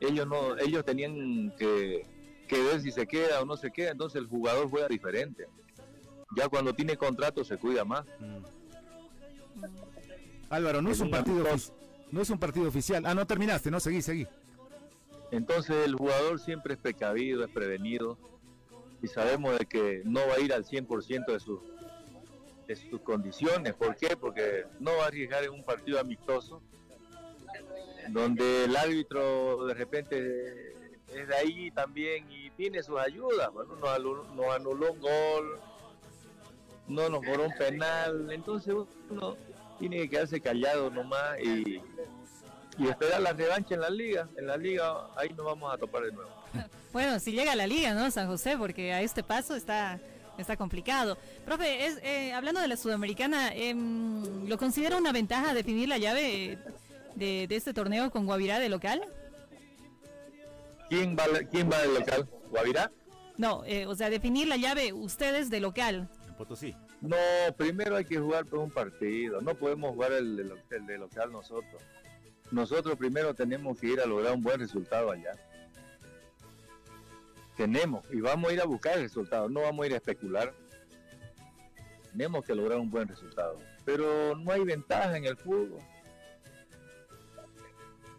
Ellos no, ellos tenían que, que ver si se queda o no se queda, entonces el jugador juega diferente. Ya cuando tiene contrato se cuida más. Álvaro, no es un partido, no es un partido oficial. Ah, no terminaste, no, seguí, seguí. Entonces el jugador siempre es precavido, es prevenido y sabemos de que no va a ir al 100% de sus, de sus condiciones. ¿Por qué? Porque no va a arriesgar en un partido amistoso donde el árbitro de repente es de ahí también y tiene sus ayudas. Bueno, nos anuló, un gol, no nos cobró un penal, entonces uno tiene que quedarse callado nomás y y esperar la revancha en la liga. En la liga ahí nos vamos a topar de nuevo. Bueno, si llega a la liga, ¿no? San José, porque a este paso está, está complicado. Profe, es, eh, hablando de la Sudamericana, em, ¿lo considera una ventaja definir la llave de, de este torneo con Guavirá de local? ¿Quién va, quién va del local? ¿Guavirá? No, eh, o sea, definir la llave ustedes de local. En Potosí. No, primero hay que jugar por un partido. No podemos jugar el, de el de local nosotros. Nosotros primero tenemos que ir a lograr un buen resultado allá. Tenemos y vamos a ir a buscar el resultado. No vamos a ir a especular. Tenemos que lograr un buen resultado. Pero no hay ventaja en el fútbol.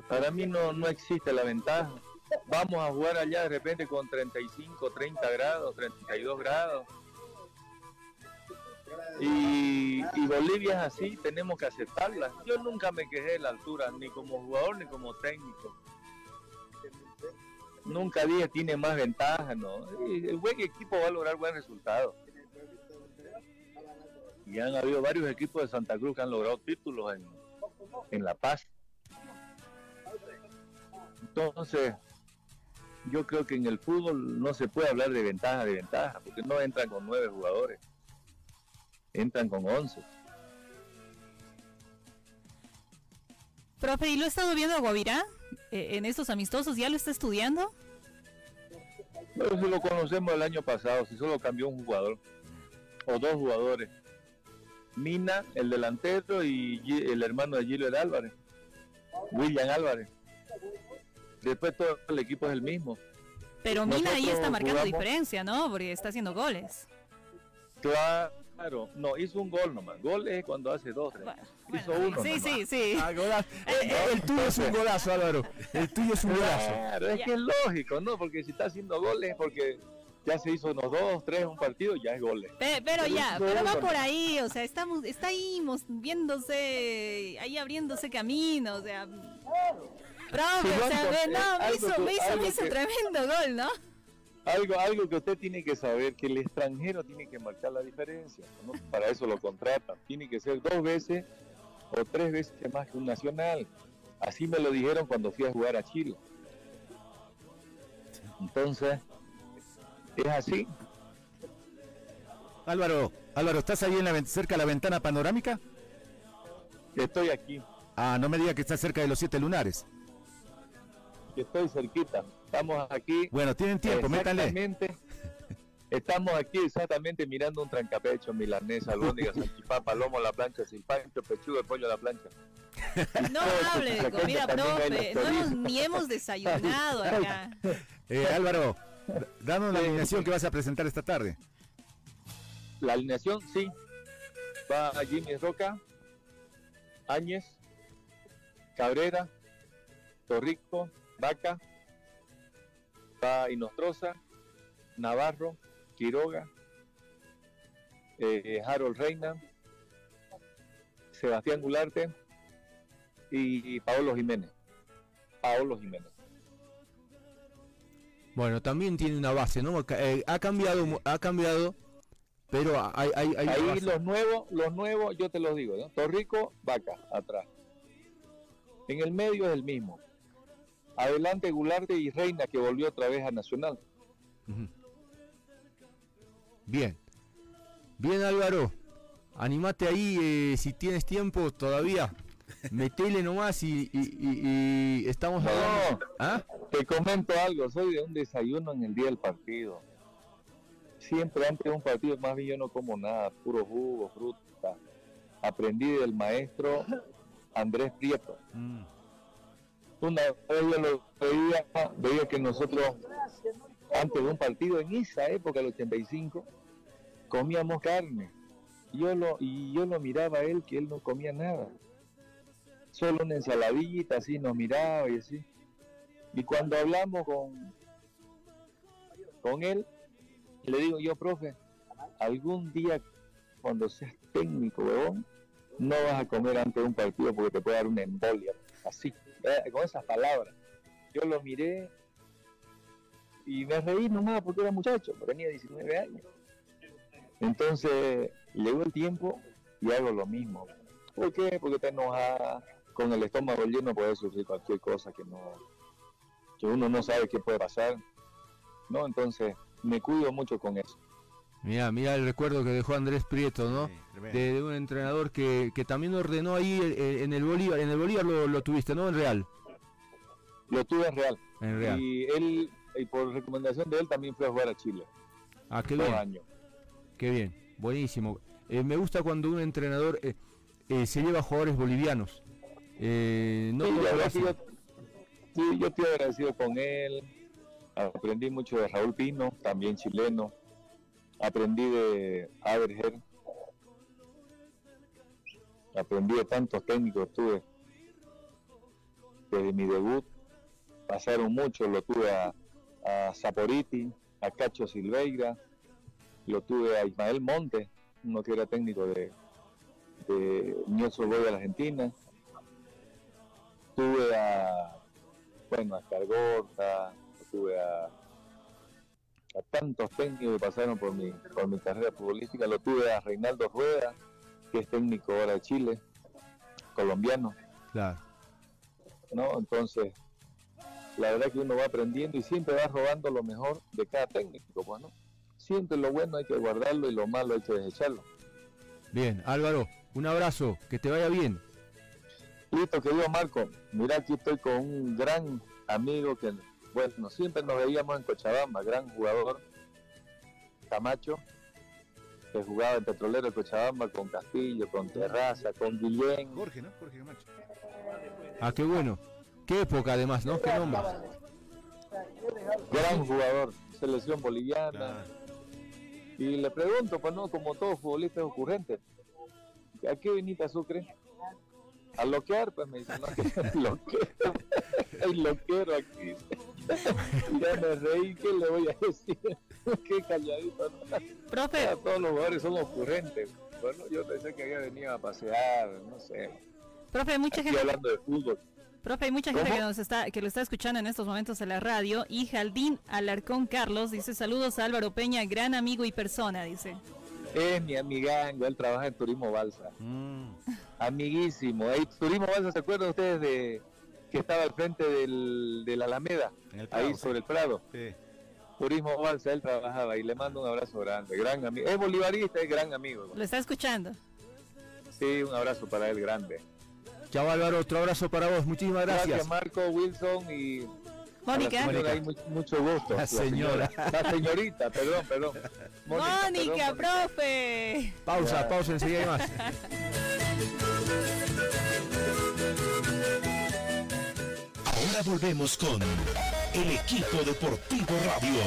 Para mí no, no existe la ventaja. Vamos a jugar allá de repente con 35, 30 grados, 32 grados. Y, y Bolivia es así, tenemos que aceptarla. Yo nunca me quejé de la altura, ni como jugador ni como técnico. Nunca dije tiene más ventaja, ¿no? El buen equipo va a lograr buen resultado. Y han habido varios equipos de Santa Cruz que han logrado títulos en, en La Paz. Entonces, yo creo que en el fútbol no se puede hablar de ventaja, de ventaja, porque no entran con nueve jugadores, entran con once. Profe, ¿y lo ha estado viendo a Guavirá en estos amistosos? ¿Ya lo está estudiando? Pero si lo conocemos el año pasado, si solo cambió un jugador o dos jugadores. Mina, el delantero y el hermano de Gilbert Álvarez. William Álvarez. Después todo el equipo es el mismo. Pero Mina ahí está marcando jugamos- diferencia, ¿no? Porque está haciendo goles. Claro, no, hizo un gol nomás. Gol es cuando hace dos, tres. hizo uno. Sí, nomás. sí, sí. Ah, golazo. Eh, eh, el tuyo es un golazo, Álvaro. El tuyo es un golazo. Claro, es que es lógico, ¿no? Porque si está haciendo goles es porque ya se hizo unos dos, tres un partido, ya es goles. Pe- Pero, Pero ya, pero va por ahí, o sea, estamos, está ahí viéndose, ahí abriéndose camino, o sea. Profe, Sí, o sea, no, me hizo, me hizo, me hizo que- tremendo gol, ¿no? Algo, algo que usted tiene que saber, que el extranjero tiene que marcar la diferencia, ¿no? Para eso lo contratan. Tiene que ser dos veces o tres veces más que un nacional. Así me lo dijeron cuando fui a jugar a Chile. Entonces, es así. Álvaro, Álvaro, ¿estás ahí en la, cerca de la ventana panorámica? Estoy aquí, Ah, no me diga que estás cerca de los siete lunares. estoy cerquita. Estamos aquí. Bueno, tienen tiempo, métanle. Exactamente. Estamos aquí exactamente mirando un trancapecho, milanesa, albóndiga, salchipapa, lomo a la plancha, silpancho, pechuga, pollo a la plancha. No hable de comida, profe, no hemos- ni hemos desayunado acá. Eh, Álvaro, danos la alineación que vas a presentar esta tarde. La alineación, sí. Va Jimmy Roca, Áñez, Cabrera, Torrico, Vaca, va Inostroza, Navarro, Quiroga, eh, Harold Reina, Sebastián Gularte y Paolo Jiménez. Paolo Jiménez. Bueno, también tiene una base, ¿no? Eh, ha cambiado, ha cambiado, pero hay, hay, hay Ahí base. los nuevos, los nuevos, yo te los digo, ¿no? Torrico, Vaca, atrás. En el medio es el mismo. Adelante Gularte y Reina que volvió otra vez a Nacional. Bien. Bien, Álvaro. Animate ahí eh, si tienes tiempo todavía. Metele nomás y, y- y- y estamos No, hablando. ¿Ah? te comento algo, soy de un desayuno en el día del partido. Siempre antes de un partido, más bien yo no como nada, puro jugo, fruta. Aprendí del maestro Andrés Prieto. Mm. Vez yo lo veía, veía que nosotros, antes de un partido, en esa época, el 85, comíamos carne. Yo lo, y yo lo miraba a él, que él no comía nada. Solo una ensaladita, así nos miraba y así. Y cuando hablamos con, con él, le digo yo, profe, algún día cuando seas técnico, no vas a comer antes de un partido porque te puede dar una embolia. Así, con esas palabras. Yo lo miré y me reí nomás porque era muchacho, tenía 19 años. Entonces, llegó el tiempo y hago lo mismo. ¿Por qué? Porque te enojas con el estómago lleno, puede surgir cualquier cosa que no que uno no sabe qué puede pasar. ¿No? Entonces, me cuido mucho con eso. Mira, mira el recuerdo que dejó Andrés Prieto, ¿no? de, de un entrenador que, que también ordenó ahí eh, en el Bolívar. En el Bolívar lo, lo tuviste, ¿no? En Real. Lo tuve en Real. En Real. Y él, y por recomendación de él, también fue a jugar a Chile. Ah, qué bien. años. Qué bien. Buenísimo. Eh, me gusta cuando un entrenador eh, eh, se lleva a jugadores bolivianos. Eh, no Sí, yo, sí, yo estoy agradecido con él. Aprendí mucho de Raúl Pino, también chileno. Aprendí de Aberger. Aprendí de tantos técnicos tuve. Desde mi debut pasaron muchos, lo tuve a, Saporiti, a Cacho Silveira, lo tuve a Ismael Monte, uno que era técnico de, de Boys de la Argentina. Tuve a, bueno, a Cargorta, tuve a, a tantos técnicos que pasaron por mi, por mi carrera futbolística. Lo tuve a Reinaldo Rueda, que es técnico ahora de Chile, colombiano, Claro. ¿no? Entonces, la verdad que uno va aprendiendo y siempre va robando lo mejor de cada técnico, pues, ¿no? Siempre lo bueno hay que guardarlo y lo malo hay que desecharlo. Bien, Álvaro, un abrazo, que te vaya bien. Listo, querido Marco. Mira, aquí estoy con un gran amigo que, bueno, siempre nos veíamos en Cochabamba, gran jugador, Camacho. que jugaba en Petrolero de Cochabamba con Castillo, con Terraza, con Guillén. Jorge, ¿no? Jorge Camacho. Ah, qué bueno. Qué época además, ¿no? Qué nombre. Gran jugador, selección boliviana. Claro. Y le pregunto, pues no, como todo futbolista es ocurrente, ¿a qué viniste a Sucre? A loquear, pues me dice, no, que loquero, hay loquero aquí. Ya me reí, ¿qué le voy a decir? Qué calladito, ¿no? Profe, Ya todos los jugadores son ocurrentes. Bueno, yo pensé que había venido a pasear, no sé. profe, hay mucha Estoy gente, hablando de fútbol. profe, hay mucha gente ¿Cómo? que nos está, que lo está escuchando en estos momentos en la radio. Y Jaldín Alarcón Carlos dice saludos a Álvaro Peña, gran amigo y persona, dice. Es mi amigango, él trabaja en Turismo Balsa. Mm. Amiguísimo. Ey, Turismo Balsa, ¿se acuerdan ustedes de que estaba al frente del, de la Alameda? En el Prado, ahí sí. sobre el Prado. Sí. Turismo Balsa, él trabajaba y le mando un abrazo grande. Gran amigo. Es bolivarista, es gran amigo. Lo está escuchando. Sí, un abrazo para él grande. Chao Álvaro, otro abrazo para vos. Muchísimas gracias. Marco, Wilson y Mónica. ahí, mucho, gusto. La señora. La señorita, perdón, perdón. Mónica, perdón, profe. Pausa, Ya. pausa, enseguida hay más. Volvemos con el equipo deportivo radio.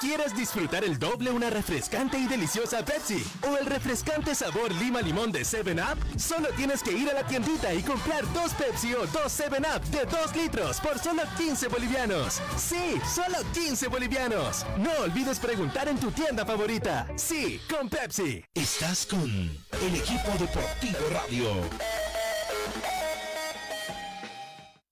¿Quieres disfrutar el doble una refrescante y deliciosa Pepsi? ¿O el refrescante sabor lima limón de 7-Up? Solo tienes que ir a la tiendita y comprar dos Pepsi o dos 7-Up de 2 litros por solo 15 bolivianos. Sí, solo 15 bolivianos. No olvides preguntar en tu tienda favorita. Sí, con Pepsi. Estás con el equipo deportivo radio.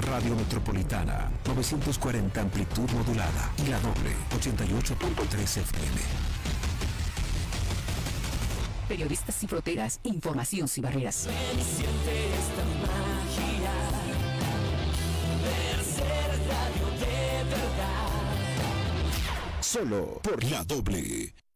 Radio Metropolitana, 940 amplitud modulada y la doble, 88.3 FM. Periodistas sin fronteras, información sin barreras. Solo por la doble.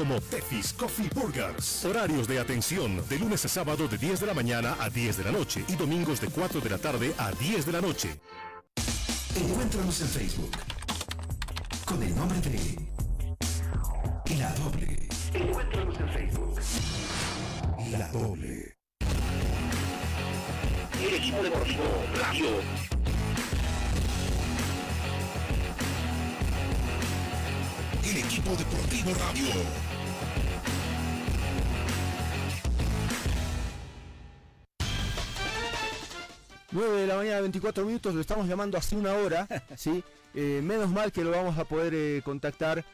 como Tefis Coffee Burgers. Horarios de atención de lunes a sábado de 10 de la mañana a 10 de la noche y domingos de 4 de la tarde a 10 de la noche. Encuéntranos en Facebook con el nombre de La Doble. Encuéntranos en Facebook. La Doble. El equipo deportivo radio. El equipo deportivo radio. 9 de la mañana, 24 minutos, lo estamos llamando hace una hora, ¿sí? Eh, menos mal que lo vamos a poder eh, contactar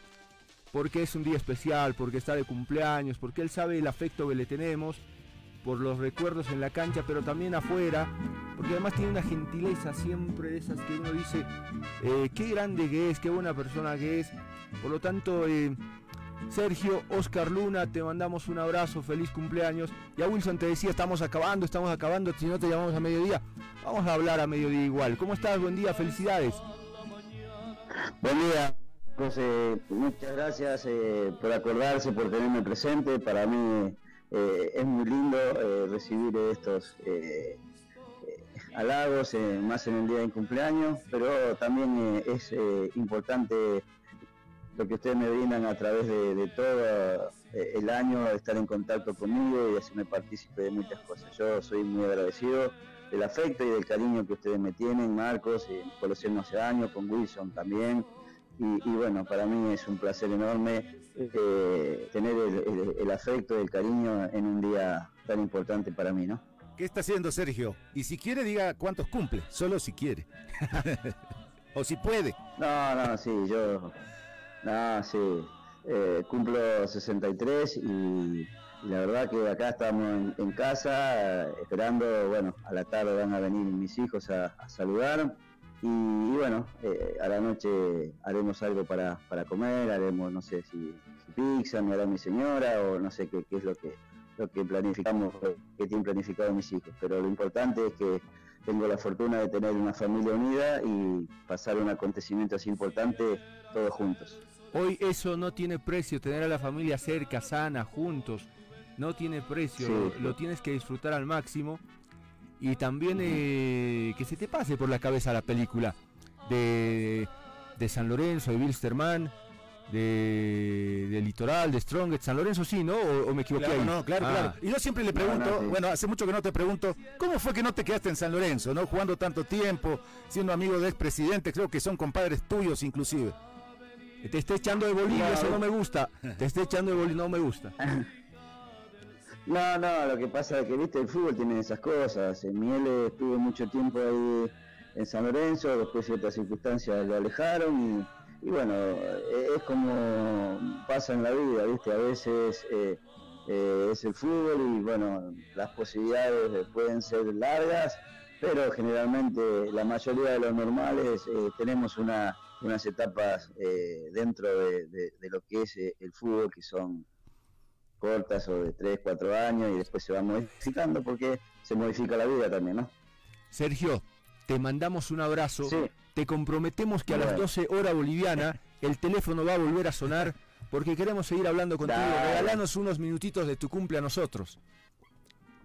porque es un día especial, porque está de cumpleaños, porque él sabe el afecto que le tenemos por los recuerdos en la cancha, pero también afuera, porque además tiene una gentileza siempre de esas que uno dice, eh, qué grande que es, qué buena persona que es. Por lo tanto, Sergio, Oscar Luna, te mandamos un abrazo, feliz cumpleaños. Ya Wilson te decía, estamos acabando, estamos acabando, si no te llamamos a mediodía, vamos a hablar a mediodía igual. ¿Cómo estás? Buen día, felicidades. Buen día, pues, eh, muchas gracias eh, por acordarse, por tenerme presente. Para mí eh, es muy lindo eh, recibir estos halagos, más en el día de cumpleaños, pero también es importante lo que ustedes me brindan a través de, de todo eh, el año, estar en contacto conmigo y hacerme partícipe de muchas cosas. Yo soy muy agradecido del afecto y del cariño que ustedes me tienen, Marcos, eh, conocernos hace años, con Wilson también, y, bueno, para mí es un placer enorme eh, tener el, afecto y el cariño en un día tan importante para mí, ¿no? ¿Qué está haciendo Sergio? Y si quiere, diga cuántos cumple, solo si quiere. o si puede. No, no, sí, yo. No, sí. Eh, cumplo 63 y, la verdad que acá estamos en, casa esperando, bueno, a la tarde van a venir mis hijos a, saludar y, bueno, eh, a la noche haremos algo para, comer, haremos, no sé si, pizza, me hará mi señora o no sé qué, qué es lo que lo que planificamos, que tienen planificado mis hijos. Pero lo importante es que tengo la fortuna de tener una familia unida y pasar un acontecimiento así importante todos juntos. Hoy eso no tiene precio, tener a la familia cerca, sana, juntos, no tiene precio, lo, tienes que disfrutar al máximo y también eh, que se te pase por la cabeza la película de, de San Lorenzo, de Wilstermann, de, Litoral, de Strong, San Lorenzo sí, ¿no? ¿O, me equivoqué claro, No, claro, claro. Ah. Y yo siempre le pregunto, bueno, hace mucho que no te pregunto, ¿cómo fue que no te quedaste en San Lorenzo, no? Jugando tanto tiempo, siendo amigo del expresidente, creo que son compadres tuyos inclusive. Te está echando de Bolivia, eso no me gusta. Te está echando de Bolivia, no me gusta. No, no, lo que pasa es que, viste, el fútbol tiene esas cosas. En Miel estuve mucho tiempo ahí en San Lorenzo, después ciertas circunstancias lo alejaron y y bueno, eh, es como pasa en la vida, ¿viste? A veces eh, eh, es el fútbol y bueno, las posibilidades pueden ser largas, pero generalmente la mayoría de los normales tenemos una, unas etapas dentro de, lo que es el fútbol que son cortas o de 3, 4 años y después se va modificando porque se modifica la vida también, ¿no? Sergio, te mandamos un abrazo. Te comprometemos que a las 12 horas boliviana el teléfono va a volver a sonar porque queremos seguir hablando contigo. Regalanos unos minutitos de tu cumple a nosotros.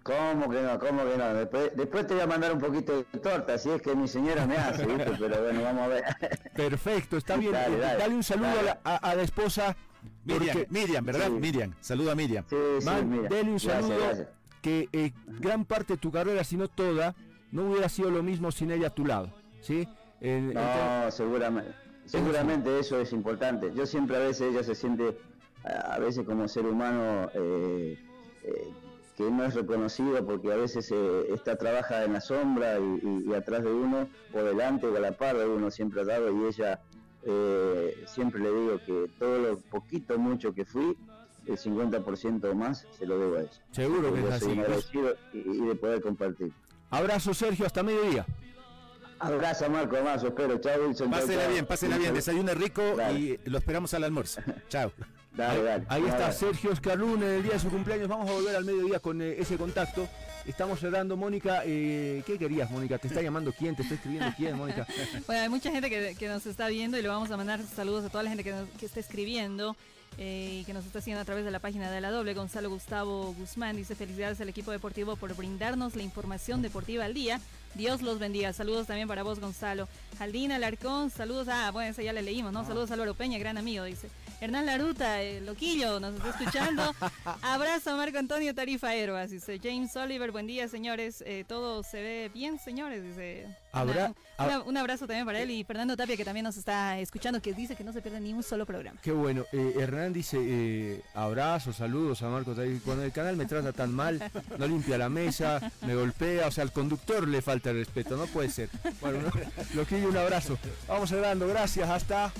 ¿Cómo que no? ¿Cómo que no? Después, te voy a mandar un poquito de torta, si es que mi señora me hace, ¿viste? Pero bueno, vamos a ver. Perfecto, está bien. Dale, un saludo a la, esposa. Miriam, Miriam ¿verdad? Miriam, saluda a Miriam. Sí, sí, Dale un saludo que eh, gran parte de tu carrera, si no toda, no hubiera sido lo mismo sin ella a tu lado, ¿sí? no, seguramente, seguramente eso es importante. Yo siempre a veces ella se siente, a veces como ser humano, eh, eh, que no es reconocido porque a veces eh, está trabaja en la sombra y, atrás de uno, o delante o a la par de uno siempre ha dado y ella siempre le digo que todo lo poquito mucho que fui, el 50% o más se lo debo a ella. Seguro que es así. y de poder compartir. Abrazo Sergio, hasta mediodía. Abrazo Marco, más espero. Chao Wilson. Pásela bien, pásela bien, desayune rico y lo esperamos al almuerzo. Chao. Dale, dale. Ahí, está Sergio Oscar Luna, el día de su cumpleaños. Vamos a volver al mediodía con eh, ese contacto. Estamos cerrando, Mónica. Eh, ¿Qué querías, Mónica? ¿Te está llamando quién? ¿Te está escribiendo quién, Mónica? bueno, hay mucha gente que, nos está viendo y le vamos a mandar saludos a toda la gente que, que está escribiendo. Eh, y que nos está haciendo a través de la página de la doble. Gonzalo Gustavo Guzmán dice felicidades al equipo deportivo por brindarnos la información deportiva al día. Dios los bendiga. Saludos también para vos, Gonzalo. Jaldina Alarcón, saludos. Ah, bueno, esa ya le leímos, ¿no? Ah. Saludos a Álvaro Peña, gran amigo, dice. Hernán Laruta, el loquillo, nos está escuchando. Abrazo a Marco Antonio Tarifa Herbas, dice James Oliver, buen día, señores. Eh, todo se ve bien, señores, dice. un abrazo también para él y Fernando Tapia, que también nos está escuchando, que dice que no se pierde ni un solo programa. Qué bueno. Eh, Hernán dice, eh, abrazos, saludos a Marco Tarifa. Cuando el canal me trata tan mal, no limpia la mesa, me golpea, o sea, al conductor le falta el respeto, no puede ser. Bueno, loquillo, un abrazo. Vamos cerrando, gracias, hasta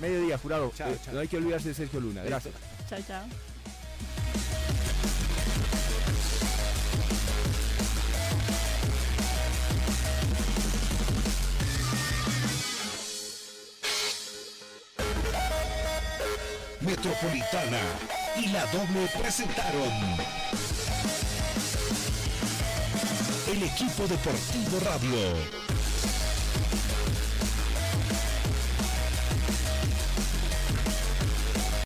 mediodía, jurado. Eh, no hay que olvidarse de Sergio Luna, gracias. Chao, chao. Metropolitana y la doble presentaron el equipo deportivo radio